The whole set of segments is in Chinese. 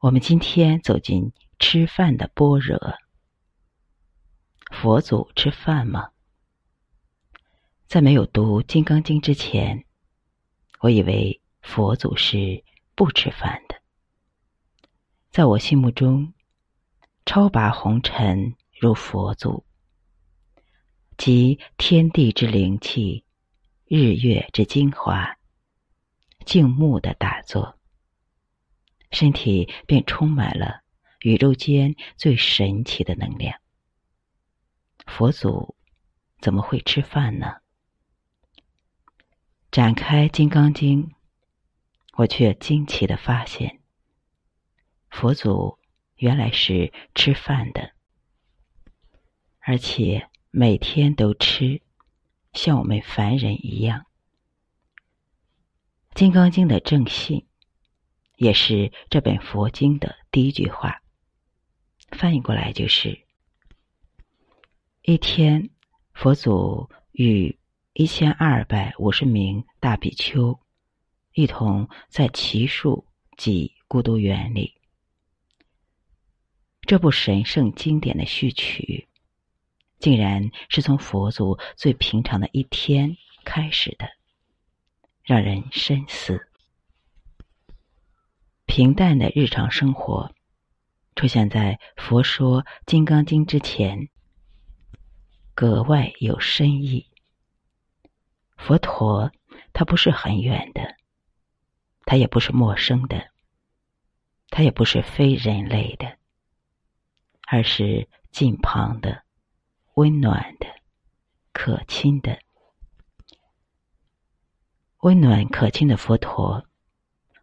我们今天走进吃饭的般若。佛祖吃饭吗？在没有读《金刚经》之前，我以为佛祖是不吃饭的。在我心目中，超拔红尘如佛祖，集天地之灵气、日月之精华，静穆的打坐。身体便充满了宇宙间最神奇的能量。佛祖怎么会吃饭呢？展开《金刚经》，我却惊奇的发现，佛祖原来是吃饭的，而且每天都吃，像我们凡人一样。《金刚经》的正信。也是这本佛经的第一句话，翻译过来就是：一天，佛祖与一千二百五十名大比丘一同在奇树及孤独园里。这部神圣经典的序曲，竟然是从佛祖最平常的一天开始的，让人深思。平淡的日常生活，出现在佛说《金刚经》之前，格外有深意。佛陀他不是很远的，他也不是陌生的，他也不是非人类的，而是近旁的、温暖的、可亲的、温暖可亲的佛陀。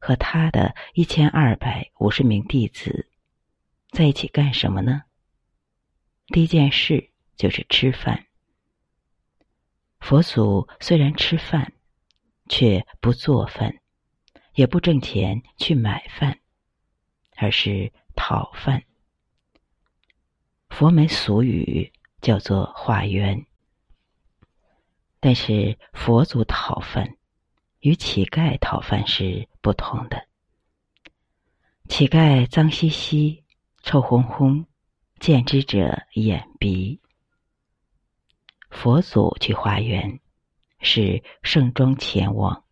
和他的一千二百五十名弟子在一起干什么呢？第一件事就是吃饭。佛祖虽然吃饭，却不做饭，也不挣钱去买饭，而是讨饭。佛门俗语叫做“化缘”，但是佛祖讨饭。与乞丐讨饭是不同的。乞丐脏兮兮、臭烘烘，见之者眼鼻。佛祖去化缘，是盛装前往，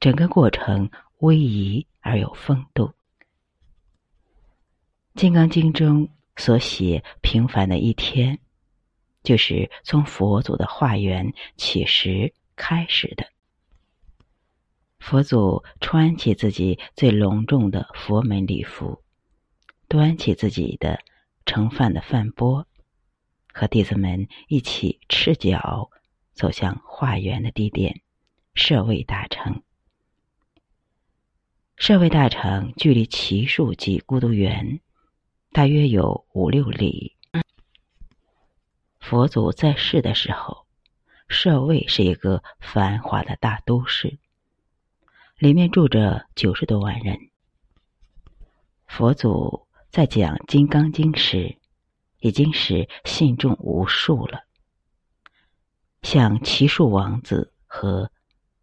整个过程威仪而有风度。《金刚经》中所写平凡的一天，就是从佛祖的化缘起时开始的。佛祖穿起自己最隆重的佛门礼服，端起自己的盛饭的饭钵，和弟子们一起赤脚走向化缘的地点——舍卫大城。舍卫大城距离奇树及孤独园大约有五六里。佛祖在世的时候，舍卫是一个繁华的大都市。里面住着九十多万人。佛祖在讲《金刚经》时，已经是信众无数了。像奇树王子和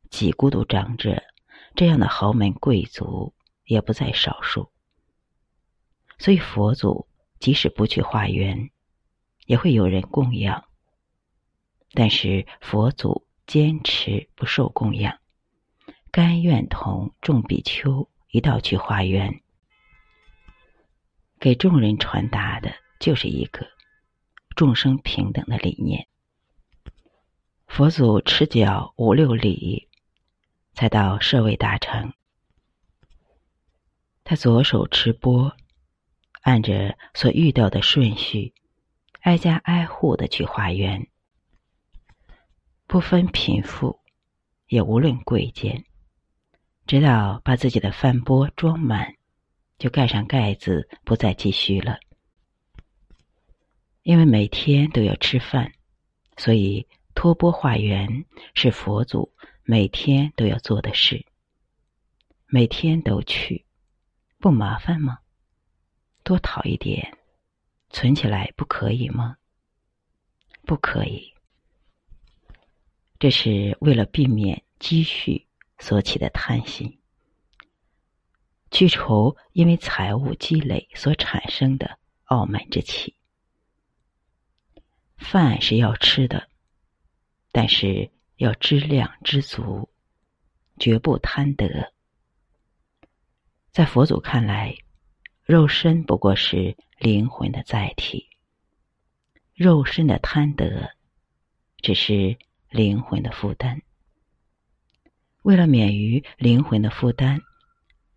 几孤独长者这样的豪门贵族也不在少数。所以佛祖即使不去化缘，也会有人供养。但是佛祖坚持不受供养。甘愿同众比丘一道去化缘，给众人传达的就是一个众生平等的理念。佛祖持脚五六里，才到舍卫大城。他左手持钵，按着所遇到的顺序，挨家挨户的去化缘，不分贫富，也无论贵贱。直到把自己的饭钵装满，就盖上盖子，不再继续了。因为每天都要吃饭，所以托钵化缘是佛祖每天都要做的事。每天都去，不麻烦吗？多讨一点，存起来不可以吗？不可以。这是为了避免积蓄。所起的贪心，去除因为财物积累所产生的傲慢之气。饭是要吃的，但是要知量知足，绝不贪得。在佛祖看来，肉身不过是灵魂的载体，肉身的贪得只是灵魂的负担。为了免于灵魂的负担，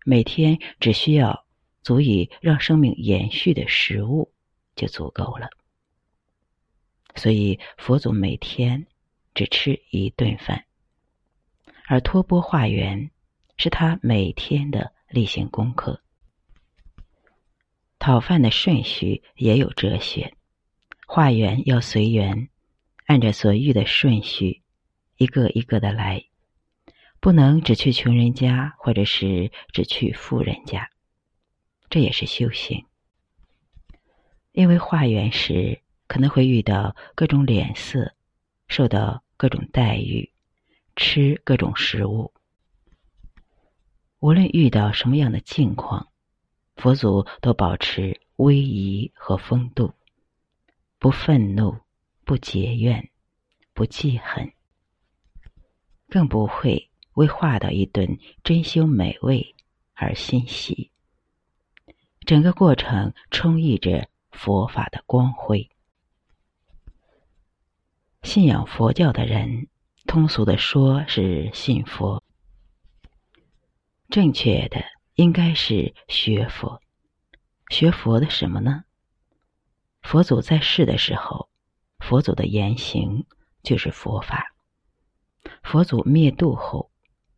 每天只需要足以让生命延续的食物就足够了。所以佛祖每天只吃一顿饭，而托钵化缘是他每天的例行功课。讨饭的顺序也有哲学，化缘要随缘，按着所遇的顺序，一个一个的来。不能只去穷人家，或者是只去富人家，这也是修行。因为化缘时可能会遇到各种脸色，受到各种待遇，吃各种食物。无论遇到什么样的境况，佛祖都保持威仪和风度，不愤怒，不结怨，不记恨，更不会。为化到一顿珍馐美味而欣喜，整个过程充溢着佛法的光辉。信仰佛教的人，通俗的说是信佛，正确的应该是学佛。学佛的什么呢？佛祖在世的时候，佛祖的言行就是佛法；佛祖灭度后。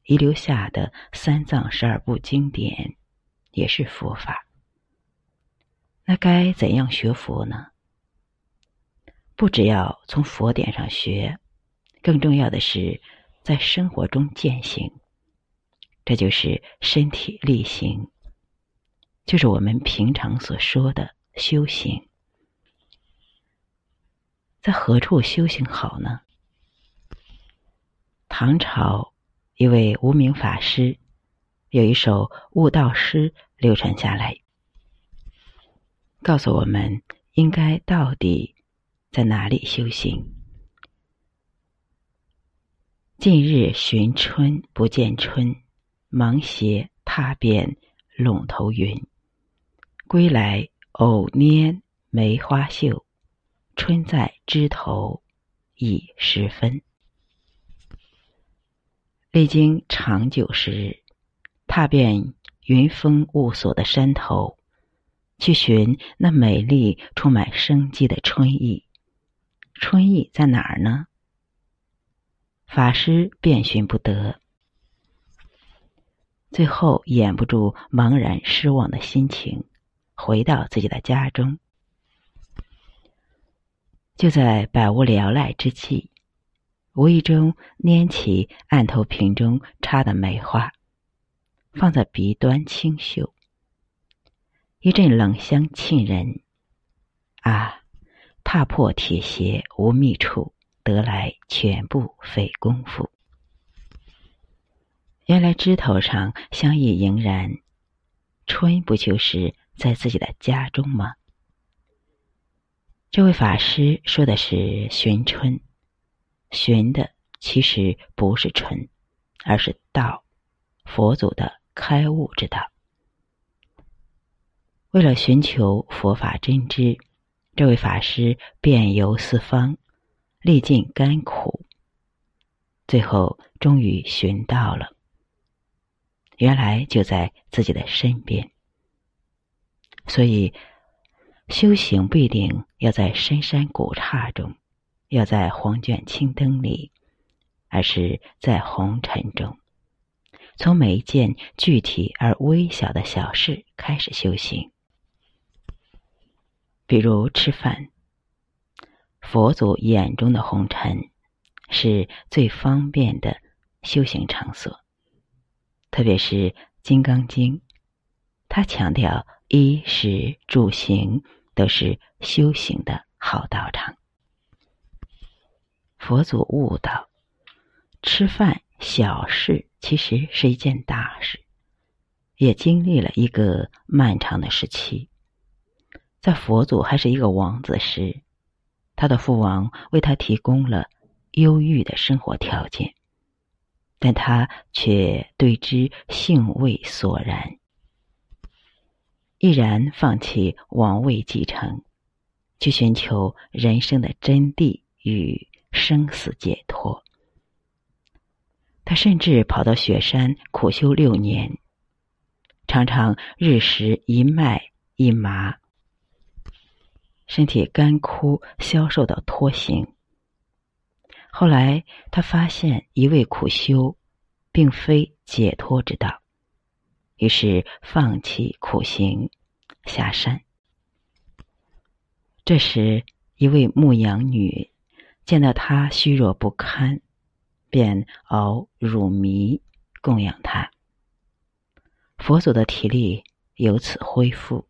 遗留下的三藏十二部经典，也是佛法。那该怎样学佛呢？不只要从佛典上学，更重要的是在生活中践行。这就是身体力行，就是我们平常所说的修行。在何处修行好呢？唐朝。一位无名法师有一首悟道诗流传下来，告诉我们应该到底在哪里修行。近日寻春不见春，忙携踏遍陇头云。归来偶拈梅花秀，春在枝头已时分。历经长久时，踏遍云峰雾锁的山头，去寻那美丽、充满生机的春意。春意在哪儿呢？法师遍寻不得，最后掩不住茫然失望的心情，回到自己的家中。就在百无聊赖之际。无意中拈起案头瓶中插的梅花，放在鼻端清嗅，一阵冷香沁人。啊，踏破铁鞋无觅处，得来全不费功夫。原来枝头上香意盈然，春不就是在自己的家中吗？这位法师说的是寻春。寻的其实不是春，而是道，佛祖的开悟之道。为了寻求佛法真知，这位法师遍游四方，历尽甘苦，最后终于寻到了。原来就在自己的身边。所以，修行不一定要在深山古刹中。要在黄卷青灯里，而是在红尘中，从每一件具体而微小的小事开始修行。比如吃饭，佛祖眼中的红尘是最方便的修行场所，特别是《金刚经》，他强调衣食住行都是修行的好道场。佛祖悟道，吃饭小事其实是一件大事，也经历了一个漫长的时期。在佛祖还是一个王子时，他的父王为他提供了优裕的生活条件，但他却对之兴味索然，毅然放弃王位继承，去寻求人生的真谛与生死解脱。他甚至跑到雪山苦修六年，常常日食一麦一麻。身体干枯、消瘦到脱形。后来，他发现一味苦修，并非解脱之道，于是放弃苦行，下山。这时，一位牧羊女见到他虚弱不堪，便熬乳糜供养他。佛祖的体力由此恢复。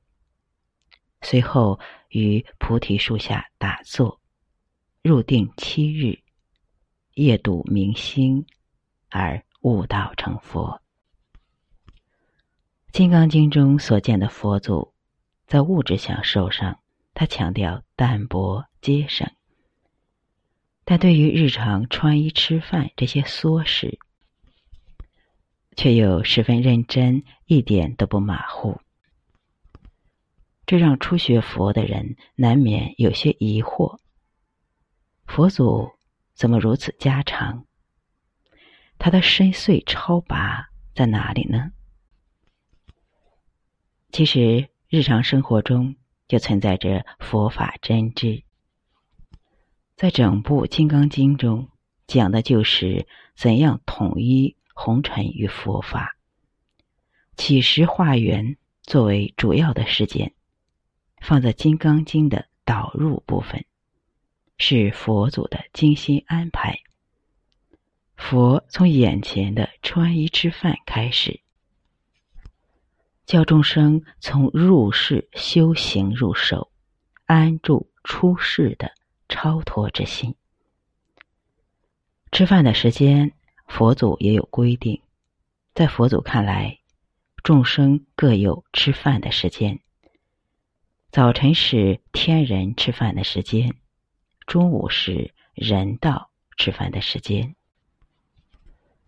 随后。于菩提树下打坐，入定七日，夜睹明星，而悟道成佛。《金刚经》中所见的佛祖，在物质享受上，他强调淡泊节省；但对于日常穿衣吃饭这些琐事，却又十分认真，一点都不马虎。这让初学佛的人难免有些疑惑：佛祖怎么如此家常？他的深邃超拔在哪里呢？其实，日常生活中就存在着佛法真知。在整部《金刚经》中，讲的就是怎样统一红尘与佛法。起时化缘作为主要的事件。放在《金刚经》的导入部分，是佛祖的精心安排。佛从眼前的穿衣吃饭开始，教众生从入世修行入手，安住出世的超脱之心。吃饭的时间，佛祖也有规定。在佛祖看来，众生各有吃饭的时间。早晨是天人吃饭的时间，中午是人道吃饭的时间，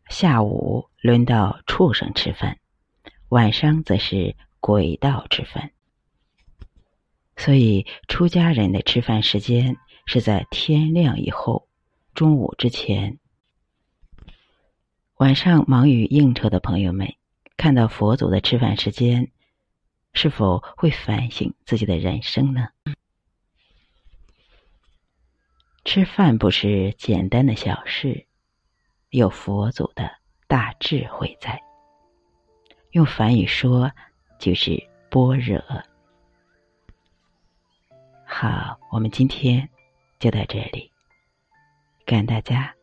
下午轮到畜生吃饭，晚上则是鬼道吃饭。所以，出家人的吃饭时间是在天亮以后，中午之前。晚上忙于应酬的朋友们，看到佛祖的吃饭时间。是否会反省自己的人生呢？吃饭不是简单的小事，有佛祖的大智慧在。用梵语说，就是般若。好，我们今天就在这里，感恩大家。